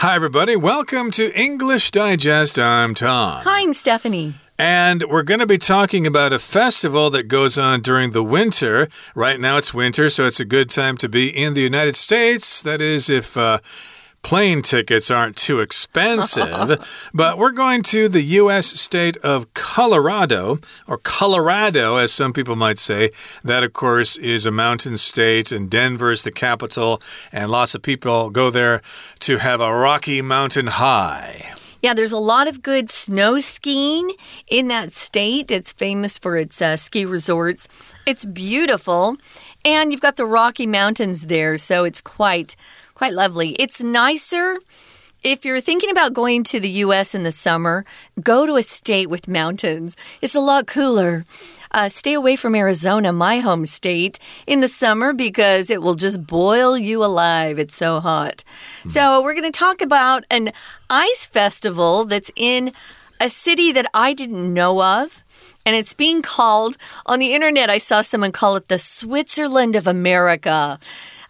Hi, everybody. Welcome to English Digest. I'm Tom. Hi, I'm Stephanie. And we're going to be talking about a festival that goes on during the winter. Right now it's winter, so it's a good time to be in the United States. That is, if. Uh, plane tickets aren't too expensive. but we're going to the U.S. state of Colorado, or Colorado, as some people might say. That, of course, is a mountain state, and Denver is the capital, and lots of people go there to have a Rocky Mountain High. Yeah, there's a lot of good snow skiing in that state. It's famous for its uh, ski resorts. It's beautiful. And you've got the Rocky Mountains there, so it's quite Quite lovely. It's nicer. If you're thinking about going to the US in the summer, go to a state with mountains. It's a lot cooler. Uh, stay away from Arizona, my home state, in the summer because it will just boil you alive. It's so hot. Mm. So, we're going to talk about an ice festival that's in a city that I didn't know of and it's being called on the internet. I saw someone call it the Switzerland of America.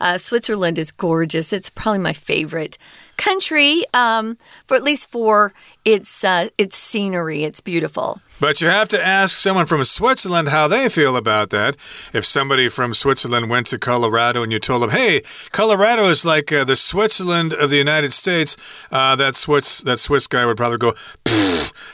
Uh, Switzerland is gorgeous. It's probably my favorite country, um, for at least for its uh, its scenery. It's beautiful. But you have to ask someone from Switzerland how they feel about that. If somebody from Switzerland went to Colorado and you told them, "Hey, Colorado is like uh, the Switzerland of the United States," uh, that Swiss that Swiss guy would probably go,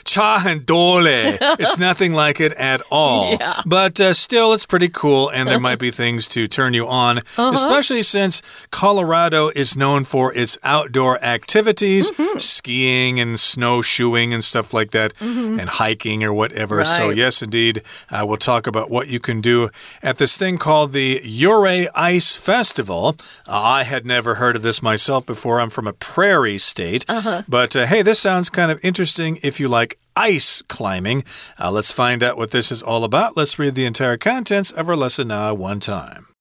"Cha and dole." it's nothing like it at all. Yeah. But uh, still, it's pretty cool, and there might be things to turn you on, -huh. especially since Colorado is known for its outdoor activities, mm -hmm. skiing and snowshoeing and stuff like that, mm -hmm. and hiking or whatever. Right. So, yes, indeed, uh, we'll talk about what you can do at this thing called the Ouray Ice Festival. Uh, I had never heard of this myself before. I'm from a prairie state. Uh -huh. But uh, hey, this sounds kind of interesting if you like ice climbing. Uh, let's find out what this is all about. Let's read the entire contents of our lesson now one time.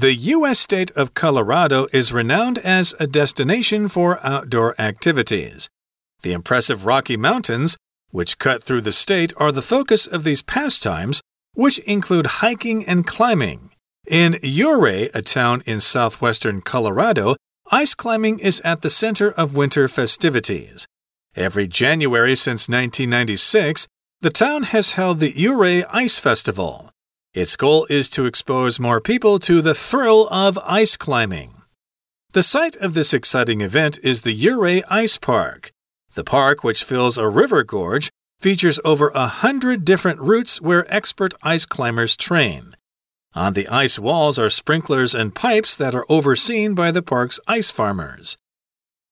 The U.S. state of Colorado is renowned as a destination for outdoor activities. The impressive Rocky Mountains, which cut through the state, are the focus of these pastimes, which include hiking and climbing. In Ouray, a town in southwestern Colorado, ice climbing is at the center of winter festivities. Every January since 1996, the town has held the Ouray Ice Festival. Its goal is to expose more people to the thrill of ice climbing. The site of this exciting event is the Ouray Ice Park. The park, which fills a river gorge, features over a hundred different routes where expert ice climbers train. On the ice walls are sprinklers and pipes that are overseen by the park's ice farmers.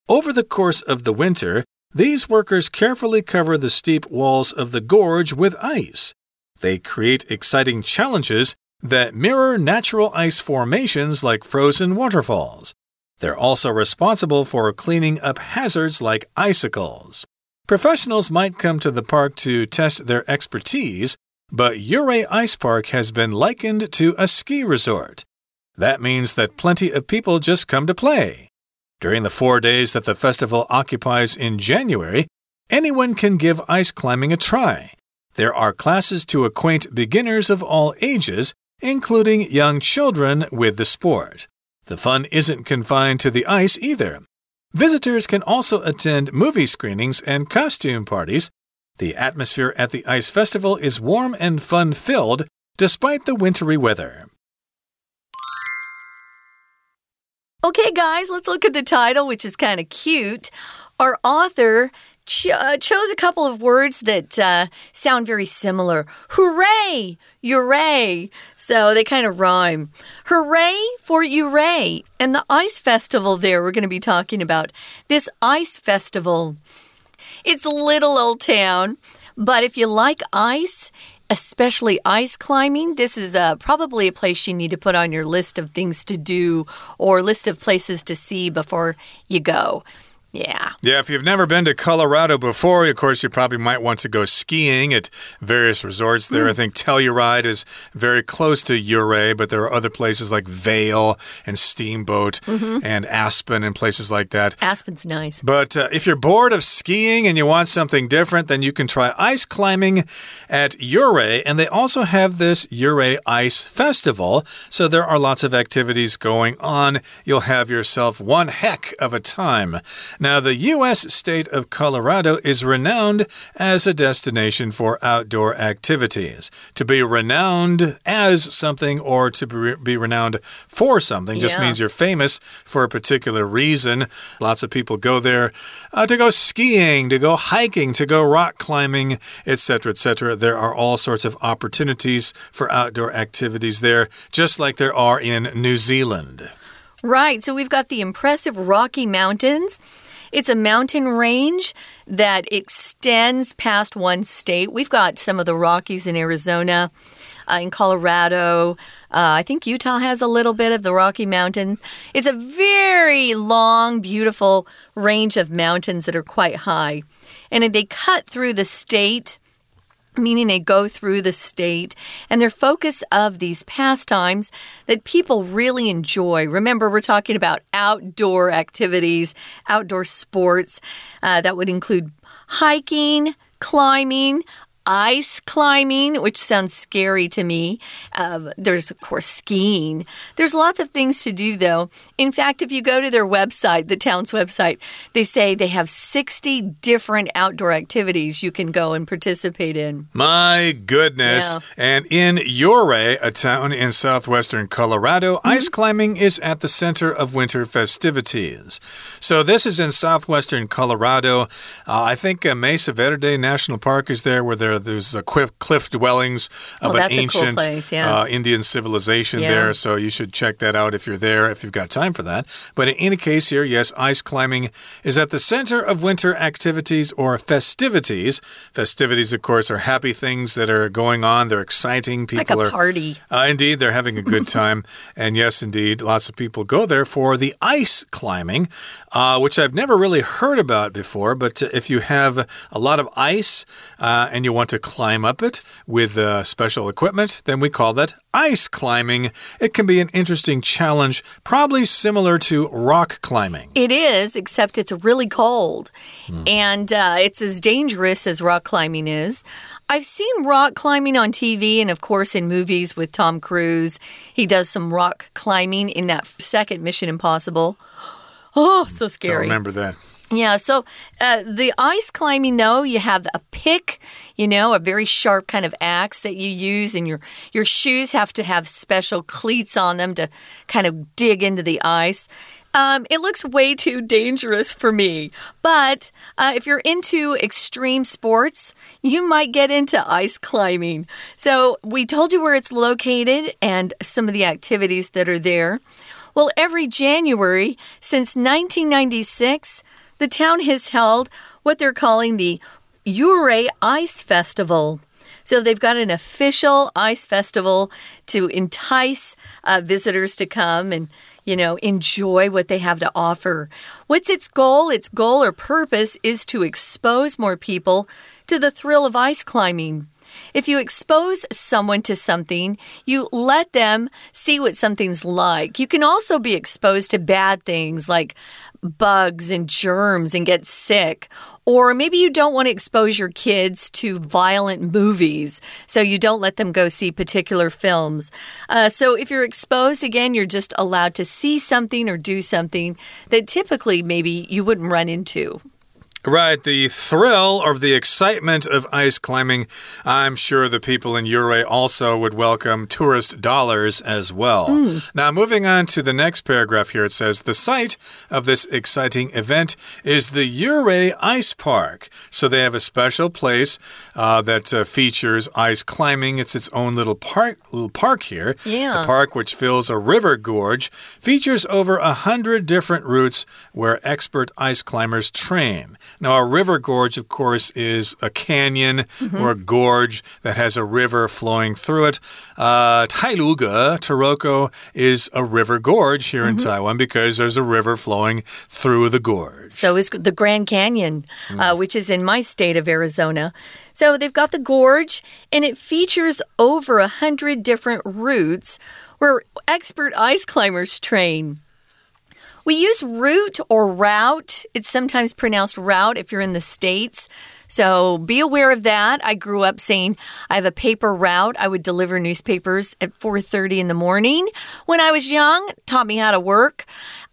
Over the course of the winter, these workers carefully cover the steep walls of the gorge with ice. They create exciting challenges that mirror natural ice formations like frozen waterfalls. They're also responsible for cleaning up hazards like icicles. Professionals might come to the park to test their expertise, but Ouray Ice Park has been likened to a ski resort. That means that plenty of people just come to play. During the four days that the festival occupies in January, anyone can give ice climbing a try. There are classes to acquaint beginners of all ages, including young children, with the sport. The fun isn't confined to the ice either. Visitors can also attend movie screenings and costume parties. The atmosphere at the Ice Festival is warm and fun filled despite the wintry weather. Okay, guys, let's look at the title, which is kind of cute. Our author ch uh, chose a couple of words that uh, sound very similar. Hooray! Ouray! So they kind of rhyme. Hooray for Ouray! And the ice festival there, we're going to be talking about. This ice festival. It's a little old town, but if you like ice, especially ice climbing, this is uh, probably a place you need to put on your list of things to do or list of places to see before you go. Yeah. Yeah, if you've never been to Colorado before, of course, you probably might want to go skiing at various resorts there. Mm. I think Telluride is very close to Ouray, but there are other places like Vail and Steamboat mm -hmm. and Aspen and places like that. Aspen's nice. But uh, if you're bored of skiing and you want something different, then you can try ice climbing at Ouray. And they also have this Ouray Ice Festival. So there are lots of activities going on. You'll have yourself one heck of a time. Now, the U.S. state of Colorado is renowned as a destination for outdoor activities. To be renowned as something or to be renowned for something just yeah. means you're famous for a particular reason. Lots of people go there uh, to go skiing, to go hiking, to go rock climbing, etc., etc. There are all sorts of opportunities for outdoor activities there, just like there are in New Zealand. Right. So we've got the impressive Rocky Mountains. It's a mountain range that extends past one state. We've got some of the Rockies in Arizona, uh, in Colorado. Uh, I think Utah has a little bit of the Rocky Mountains. It's a very long, beautiful range of mountains that are quite high. And they cut through the state meaning they go through the state and their focus of these pastimes that people really enjoy. Remember, we're talking about outdoor activities, outdoor sports. Uh, that would include hiking, climbing, ice climbing, which sounds scary to me. Uh, there's, of course, skiing. There's lots of things to do, though. In fact, if you go to their website, the town's website, they say they have 60 different outdoor activities you can go and participate in. My goodness. Yeah. And in Ouray, a town in southwestern Colorado, mm -hmm. ice climbing is at the center of winter festivities. So this is in southwestern Colorado. Uh, I think uh, Mesa Verde National Park is there where there's a cliff, cliff dwellings of oh, an ancient cool place, yeah. uh, Indian civilization yeah. there. So you should check that out if you're there, if you've got time for that. But in any case, here, yes, ice climbing is at the center of winter activities or festivities. Festivities, of course, are happy things that are going on. They're exciting. People like a party. Are, uh, indeed, they're having a good time. and yes, indeed, lots of people go there for the ice climbing, uh, which I've never really heard about before. But if you have a lot of ice uh, and you want to climb up it with uh, special equipment, then we call that ice climbing. It can be an interesting challenge, probably similar to rock climbing. It is, except it's really cold. Mm. And uh, it's as dangerous as rock climbing is. I've seen rock climbing on TV and, of course, in movies with Tom Cruise. He does some rock climbing in that second Mission Impossible. Oh, so scary. Don't remember that. Yeah, so uh, the ice climbing, though, you have a pick, you know, a very sharp kind of axe that you use, and your your shoes have to have special cleats on them to kind of dig into the ice. Um, it looks way too dangerous for me. But uh, if you're into extreme sports, you might get into ice climbing. So we told you where it's located and some of the activities that are there. Well, every January since 1996, the town has held what they're calling the Ouray Ice Festival. So they've got an official ice festival to entice uh, visitors to come and you know, enjoy what they have to offer. What's its goal? Its goal or purpose is to expose more people to the thrill of ice climbing. If you expose someone to something, you let them see what something's like. You can also be exposed to bad things like bugs and germs and get sick. Or maybe you don't want to expose your kids to violent movies, so you don't let them go see particular films. Uh, so if you're exposed, again, you're just allowed to see something or do something that typically maybe you wouldn't run into. Right, the thrill or the excitement of ice climbing. I'm sure the people in Ouray also would welcome tourist dollars as well. Mm. Now, moving on to the next paragraph here, it says the site of this exciting event is the Ouray Ice Park. So they have a special place uh, that uh, features ice climbing. It's its own little park, little park here. Yeah. The park, which fills a river gorge, features over a hundred different routes where expert ice climbers train. Now, a river gorge, of course, is a canyon Mm-hmm. or a gorge that has a river flowing through it. Uh, Tailuga, Taroko, is a river gorge here in Mm-hmm. Taiwan because there's a river flowing through the gorge. So is the Grand Canyon, uh, which is in my state of Arizona. So they've got the gorge, and it features over a hundred different routes where expert ice climbers train. We use route or route. It's sometimes pronounced route if you're in the States. So be aware of that. I grew up saying I have a paper route. I would deliver newspapers at 4:30 in the morning. When I was young, taught me how to work.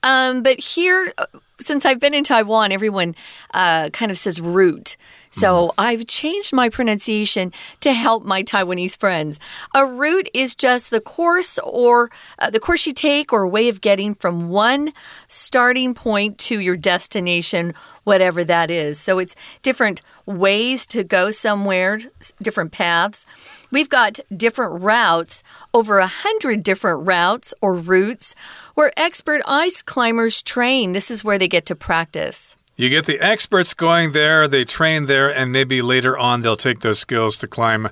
Um, but here, since I've been in Taiwan, everyone uh, kind of says route. So I've changed my pronunciation to help my Taiwanese friends. A route is just the course or uh, the course you take or way of getting from one starting point to your destination, whatever that is. So it's different ways to go somewhere, different paths. We've got different routes, over a hundred different routes or routes where expert ice climbers train. This is where they get to practice. You get the experts going there, they train there, and maybe later on they'll take those skills to climb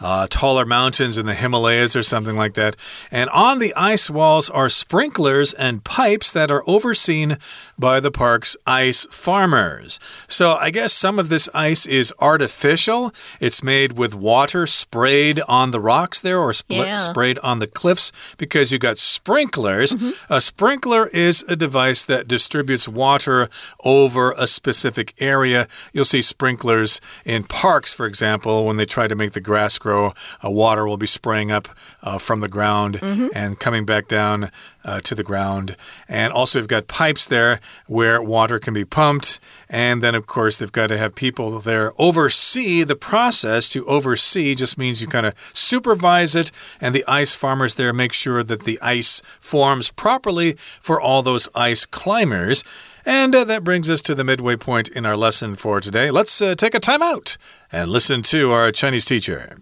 uh, taller mountains in the Himalayas or something like that. And on the ice walls are sprinklers and pipes that are overseen by the park's ice farmers. So I guess some of this ice is artificial. It's made with water sprayed on the rocks there or Yeah. sprayed on the cliffs because you got sprinklers. A sprinkler is a device that distributes water over a specific area. You'll see sprinklers in parks, for example, when they try to make the grass grow, uh, water will be spraying up uh, from the ground and coming back down uh, to the ground. And also, you've got pipes there where water can be pumped. And then, of course, they've got to have people there oversee the process. To oversee just means you kind of supervise it, and the ice farmers there make sure that the ice forms properly for all those ice climbers. And uh, that brings us to the midway point in our lesson for today. Let's uh, take a time out and listen to our Chinese teacher.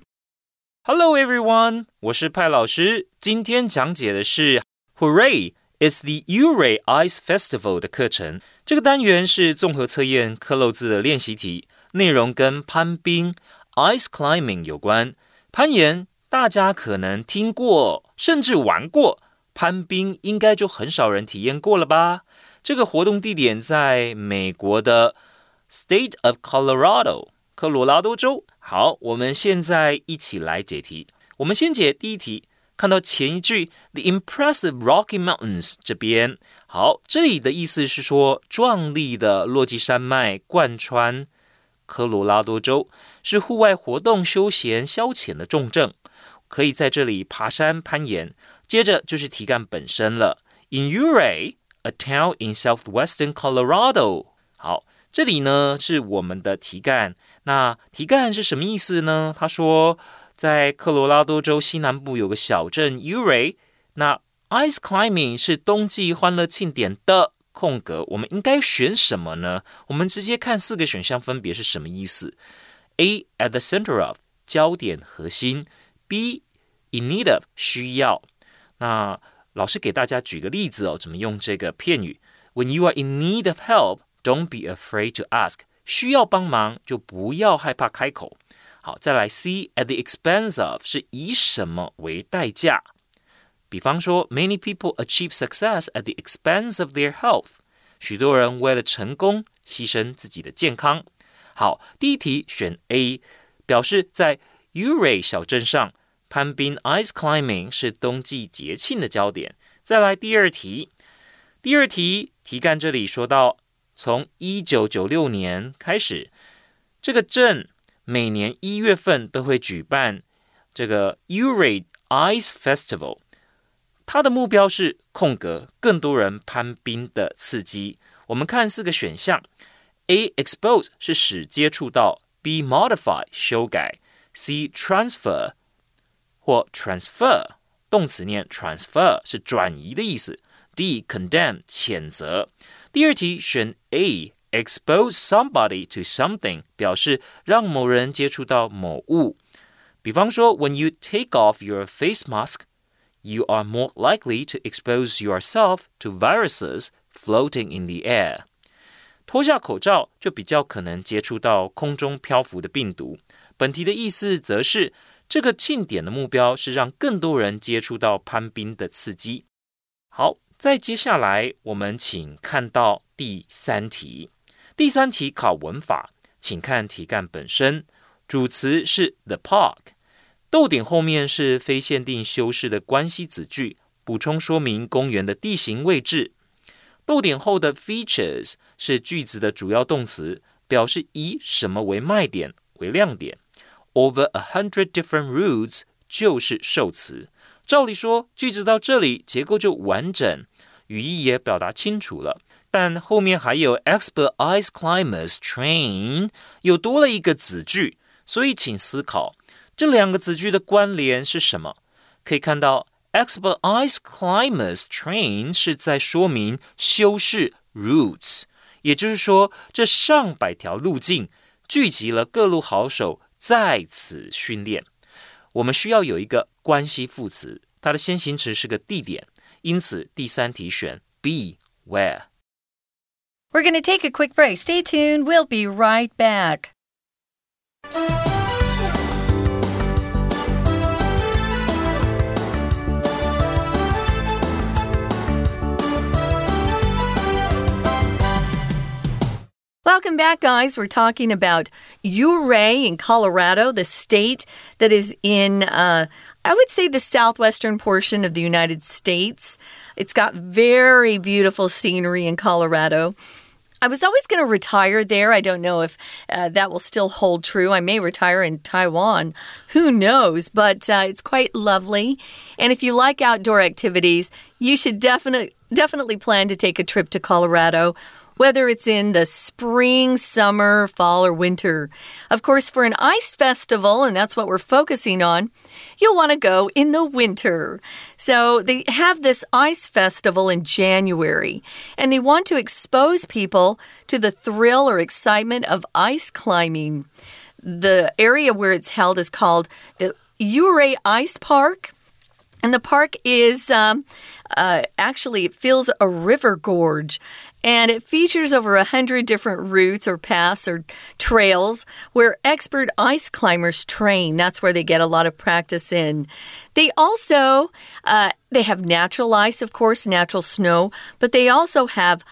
Hello, everyone. 我是派老师。今天讲解的是 Hooray! It's the Ouray Ice Festival 的课程。这个单元是综合测验克漏字的练习题，内容跟攀冰 （ice climbing） 有关。攀岩大家可能听过，甚至玩过；攀冰应该就很少人体验过了吧。这个活动地点在美国的 State of Colorado，科罗拉多州。好，我们现在一起来解题。我们先解第一题，看到前一句 “the impressive Rocky Mountains” 这边，好，这里的意思是说壮丽的落基山脉贯穿科罗拉多州，是户外活动、休闲消遣的重镇，可以在这里爬山、攀岩。接着就是题干本身了，In Uray。a town in southwestern Colorado。好，这里呢是我们的题干。那题干是什么意思呢？他说，在科罗拉多州西南部有个小镇 Ouray。那 ice climbing 是冬季欢乐庆典的空格，我们应该选什么呢？我们直接看四个选项分别是什么意思。A at the center of 焦点核心，B in need of 需要。那老师给大家举个例子哦，怎么用这个片语？When you are in need of help, don't be afraid to ask。需要帮忙就不要害怕开口。好，再来 C at the expense of 是以什么为代价？比方说，Many people achieve success at the expense of their health。许多人为了成功牺牲自己的健康。好，第一题选 A，表示在 Uray 小镇上。攀冰 （ice climbing） 是冬季节庆的焦点。再来第二题，第二题题干这里说到，从一九九六年开始，这个镇每年一月份都会举办这个 Uray Ice Festival。它的目标是空格更多人攀冰的刺激。我们看四个选项：A expose 是使接触到；B modify 修改；C transfer 或 transfer 动词念 transfer 是转移的意思；D condemn 谴责。第二题选 A expose somebody to something 表示让某人接触到某物。比方说，When you take off your face mask, you are more likely to expose yourself to viruses floating in the air. 脱下口罩就比较可能接触到空中漂浮的病毒。本题的意思则是， 这个庆典的目标是让更多人接触到攀冰的刺激。好，再接下来我们请看到第三题。第三题考文法，请看题干本身，主词是 the park，逗点后面是非限定修饰的关系子句，补充说明公园的地形位置。逗点后的 features 是句子的主要动词，表示以什么为卖点为亮点。Over a hundred different routes 就是受词。照理说，句子到这里结构就完整，语义也表达清楚了。但后面还有 expert ice climbers train，又多了一个子句，所以请思考这两个子句的关联是什么？可以看到。Expert ice climbers train 是在说明修饰 routes，也就是说，这上百条路径聚集了各路好手在此训练。我们需要有一个关系副词，它的先行词是个地点，因此第三题选 B where。We're going to take a quick break. Stay tuned. We'll be right back. Welcome back, guys. We're talking about Ouray in Colorado, the state that is in, uh, I would say, the southwestern portion of the United States. It's got very beautiful scenery in Colorado. I was always going to retire there. I don't know if uh, that will still hold true. I may retire in Taiwan. Who knows? But uh, it's quite lovely. And if you like outdoor activities, you should definitely definitely plan to take a trip to Colorado whether it's in the spring, summer, fall, or winter. Of course, for an ice festival, and that's what we're focusing on, you'll want to go in the winter. So they have this ice festival in January, and they want to expose people to the thrill or excitement of ice climbing. The area where it's held is called the Ouray Ice Park. And the park is um, uh, actually, it fills a river gorge and it features over a hundred different routes or paths or trails where expert ice climbers train. That's where they get a lot of practice in. They also uh, they have natural ice, of course, natural snow, but they also have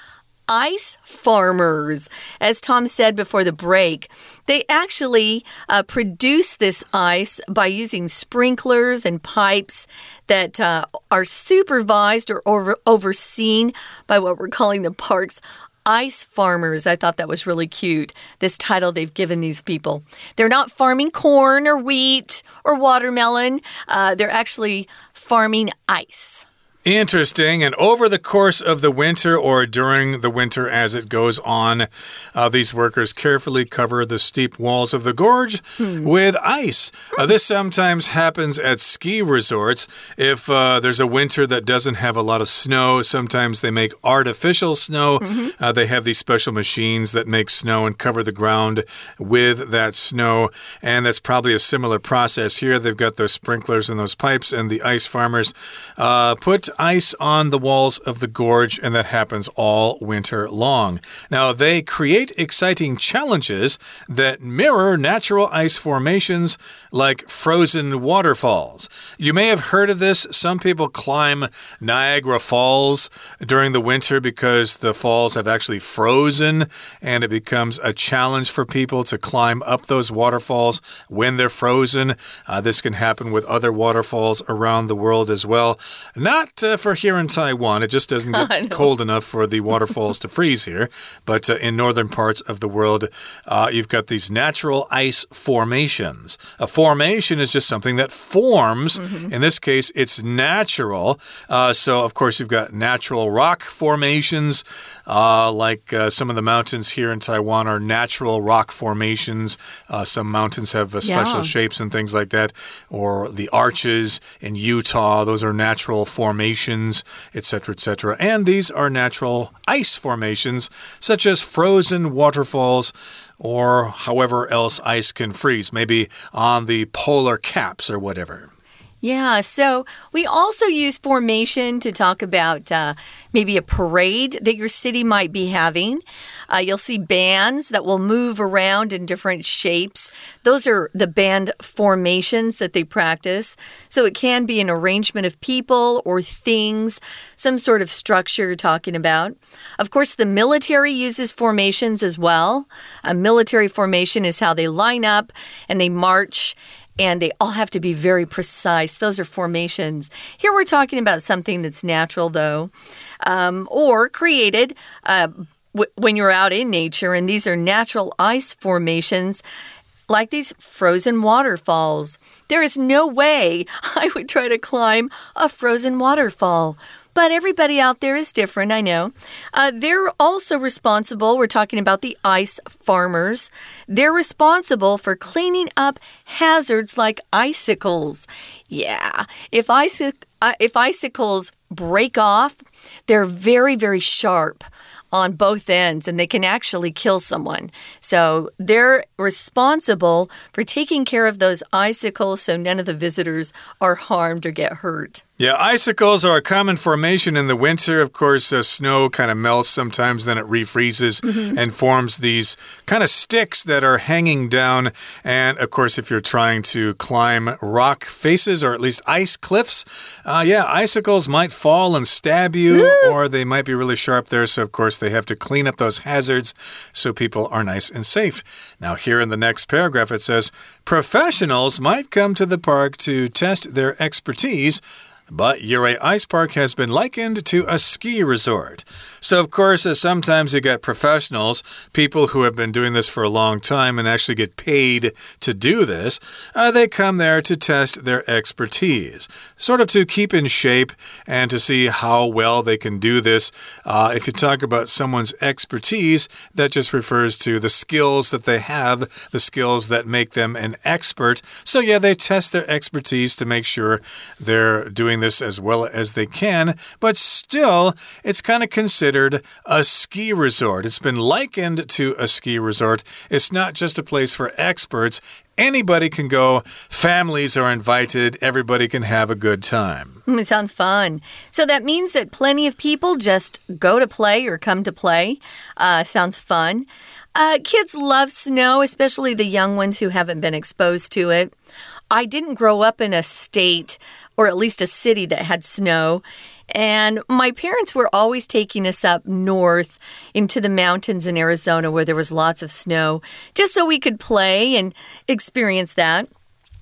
ice farmers. As Tom said before the break, they actually uh, produce this ice by using sprinklers and pipes that uh, are supervised or over overseen by what we're calling the park's ice farmers. I thought that was really cute, this title they've given these people. They're not farming corn or wheat or watermelon, uh, they're actually farming ice. Interesting. And over the course of the winter or during the winter as it goes on, uh, these workers carefully cover the steep walls of the gorge hmm. with ice. Uh, this sometimes happens at ski resorts. If uh, there's a winter that doesn't have a lot of snow, sometimes they make artificial snow. Mm -hmm. they have these special machines that make snow and cover the ground with that snow. And that's probably a similar process here. They've got those sprinklers and those pipes, and the ice farmers uh, put ice on the walls of the gorge, and that happens all winter long. Now, they create exciting challenges that mirror natural ice formations like frozen waterfalls. You may have heard of this. Some people climb Niagara Falls during the winter because the falls have actually frozen, and it becomes a challenge for people to climb up those waterfalls when they're frozen. Uh, this can happen with other waterfalls around the world as well. Not uh, for here in Taiwan. It just doesn't get cold enough for the waterfalls to freeze here. But uh, in northern parts of the world, uh, you've got these natural ice formations. A formation is just something that forms. Mm -hmm. In this case, it's natural. Uh, so, of course, you've got natural rock formations. Uh, like uh, some of the mountains here in Taiwan are natural rock formations. Uh, some mountains have uh, special yeah. shapes and things like that. Or the arches in Utah, those are natural formations, etc., etc. And these are natural ice formations, such as frozen waterfalls or however else ice can freeze, maybe on the polar caps or whatever. Yeah, so we also use formation to talk about uh, maybe a parade that your city might be having. Uh, you'll see bands that will move around in different shapes. Those are the band formations that they practice. So it can be an arrangement of people or things, some sort of structure you're talking about. Of course, the military uses formations as well. A military formation is how they line up and they march and they all have to be very precise. Those are formations. Here we're talking about something that's natural, though, um, or created. Uh, when you're out in nature, and these are natural ice formations like these frozen waterfalls. There is no way I would try to climb a frozen waterfall. But everybody out there is different, I know. Uh, they're also responsible, we're talking about the ice farmers. They're responsible for cleaning up hazards like icicles. Yeah, if, uh, if icicles break off, they're very, very sharp on both ends and they can actually kill someone. So they're responsible for taking care of those icicles so none of the visitors are harmed or get hurt. Yeah, icicles are a common formation in the winter. Of course, uh, snow kind of melts sometimes, then it refreezes mm -hmm. and forms these kind of sticks that are hanging down. And of course, if you're trying to climb rock faces or at least ice cliffs, uh, yeah, icicles might fall and stab you, or they might be really sharp there. So, of course, they have to clean up those hazards so people are nice and safe. Now, here in the next paragraph, it says professionals might come to the park to test their expertise but Ouray Ice Park has been likened to a ski resort. So, of course, uh, sometimes you get professionals, people who have been doing this for a long time and actually get paid to do this. Uh, they come there to test their expertise, sort of to keep in shape and to see how well they can do this. Uh, if you talk about someone's expertise, that just refers to the skills that they have, the skills that make them an expert. So, yeah, they test their expertise to make sure they're doing this as well as they can, but still, it's kind of considered a ski resort. It's been likened to a ski resort. It's not just a place for experts. Anybody can go. Families are invited. Everybody can have a good time. It sounds fun. So that means that plenty of people just go to play or come to play. Uh, sounds fun. Uh, kids love snow, especially the young ones who haven't been exposed to it. I didn't grow up in a state or at least a city that had snow. And my parents were always taking us up north into the mountains in Arizona where there was lots of snow, just so we could play and experience that.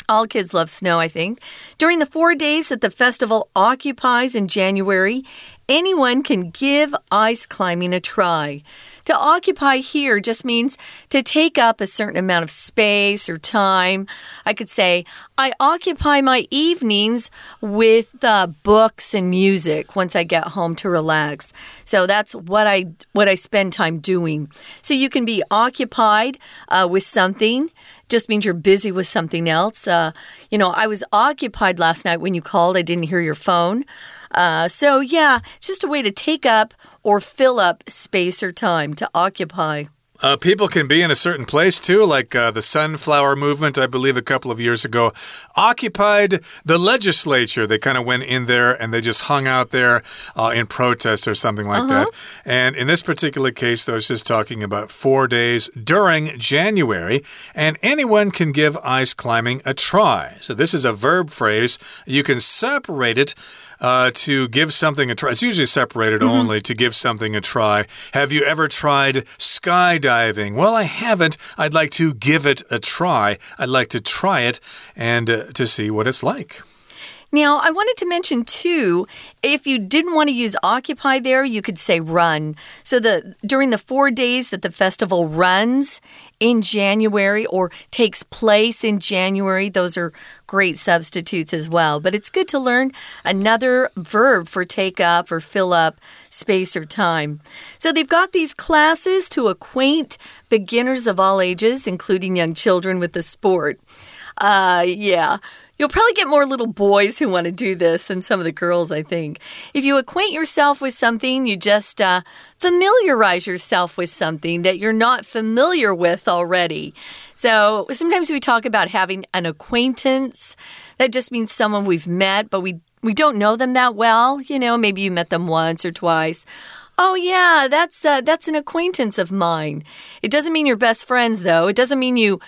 All kids love snow, I think. During the four days that the festival occupies in January, anyone can give ice climbing a try. To occupy here just means to take up a certain amount of space or time. I could say, I occupy my evenings with uh, books and music once I get home to relax. So that's what I what I spend time doing. So you can be occupied uh, with something just means you're busy with something else. Uh, you know, I was occupied last night when you called. I didn't hear your phone. Uh, so, yeah, it's just a way to take up or fill up space or time to occupy. Uh, people can be in a certain place too, like uh, the Sunflower Movement, I believe, a couple of years ago, occupied the legislature. They kind of went in there and they just hung out there uh, in protest or something like -huh. that. And in this particular case, I was just talking about four days during January, and anyone can give ice climbing a try. So this is a verb phrase. You can separate it uh, to give something a try. It's usually separated mm -hmm. only to give something a try. Have you ever tried skydiving? Well, I haven't. I'd like to give it a try. I'd like to try it and uh, to see what it's like. Now, I wanted to mention too, if you didn't want to use occupy there, you could say run. So the during the 4 days that the festival runs in January or takes place in January, those are great substitutes as well. But it's good to learn another verb for take up or fill up space or time. So they've got these classes to acquaint beginners of all ages, including young children with the sport. Uh, yeah You'll probably get more little boys who want to do this than some of the girls, I think. If you acquaint yourself with something, you just uh, familiarize yourself with something that you're not familiar with already. So sometimes we talk about having an acquaintance. That just means someone we've met, but we we don't know them that well. You know, maybe you met them once or twice. Oh yeah, that's uh, that's an acquaintance of mine. It doesn't mean you're best friends though. It doesn't mean you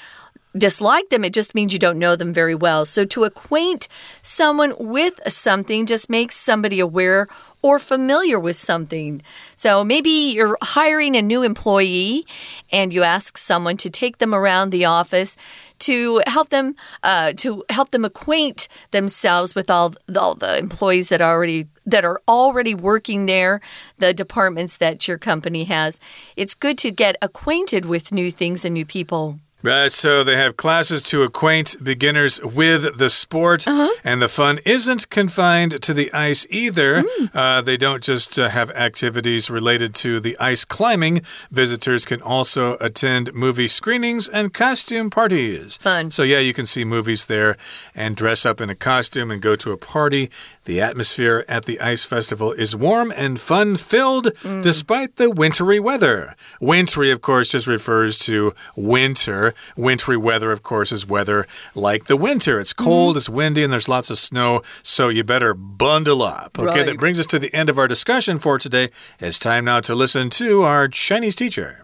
dislike them, it just means you don't know them very well. So to acquaint someone with something just makes somebody aware or familiar with something. So maybe you're hiring a new employee and you ask someone to take them around the office to help them uh, to help them acquaint themselves with all, all the employees that already that are already working there, the departments that your company has. It's good to get acquainted with new things and new people. Right, so they have classes to acquaint beginners with the sport, uh -huh. and the fun isn't confined to the ice either. Mm. Uh, they don't just uh, have activities related to the ice climbing. Visitors can also attend movie screenings and costume parties. Fun. So, yeah, you can see movies there and dress up in a costume and go to a party. The atmosphere at the ice festival is warm and fun filled mm. despite the wintry weather. Wintry, of course, just refers to winter. Wintry weather, of course, is weather like the winter. It's cold, mm. it's windy, and there's lots of snow, so you better bundle up. Okay, right. that brings us to the end of our discussion for today. It's time now to listen to our Chinese teacher.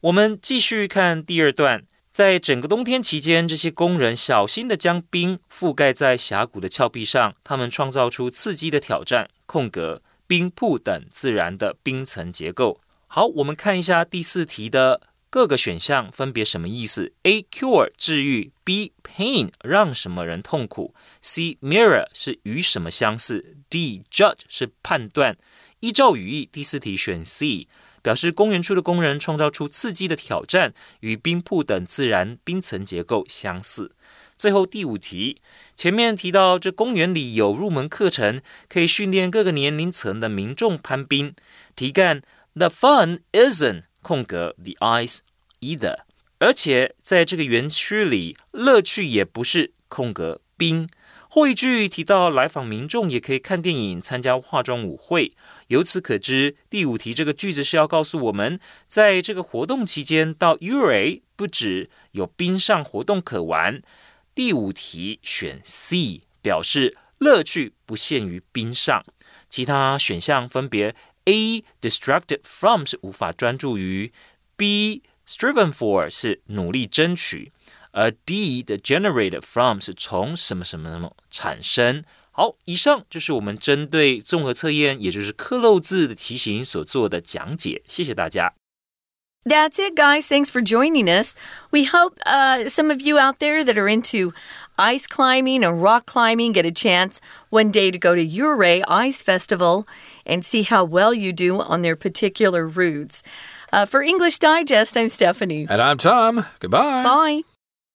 我们继续看第二段。在整个冬天期间，这些工人小心地将冰覆盖在峡谷的峭壁上，他们创造出刺激的挑战——空格、冰瀑等自然的冰层结构。好，我们看一下第四题的 各个选项分别什么意思？A cure 治愈，B pain 让什么人痛苦，C mirror 是与什么相似，D judge 是判断。依照语义，第四题选 C，表示公园处的工人创造出刺激的挑战，与冰瀑等自然冰层结构相似。最后第五题，前面提到这公园里有入门课程，可以训练各个年龄层的民众攀冰。题干 The fun isn't 空格 the ice either，而且在这个园区里，乐趣也不是空格冰。后一句提到来访民众也可以看电影、参加化妆舞会。由此可知，第五题这个句子是要告诉我们，在这个活动期间到 Uri 不止有冰上活动可玩。第五题选 C，表示乐趣不限于冰上。其他选项分别。A distracted from 是无法专注于，B striven for 是努力争取，而 D 的 generated from 是从什么什么什么产生。好，以上就是我们针对综合测验，也就是克漏字的题型所做的讲解。谢谢大家。That's it, guys. Thanks for joining us. We hope uh, some of you out there that are into ice climbing and rock climbing get a chance one day to go to Ouray Ice Festival and see how well you do on their particular routes. Uh, for English Digest, I'm Stephanie. And I'm Tom. Goodbye. Bye.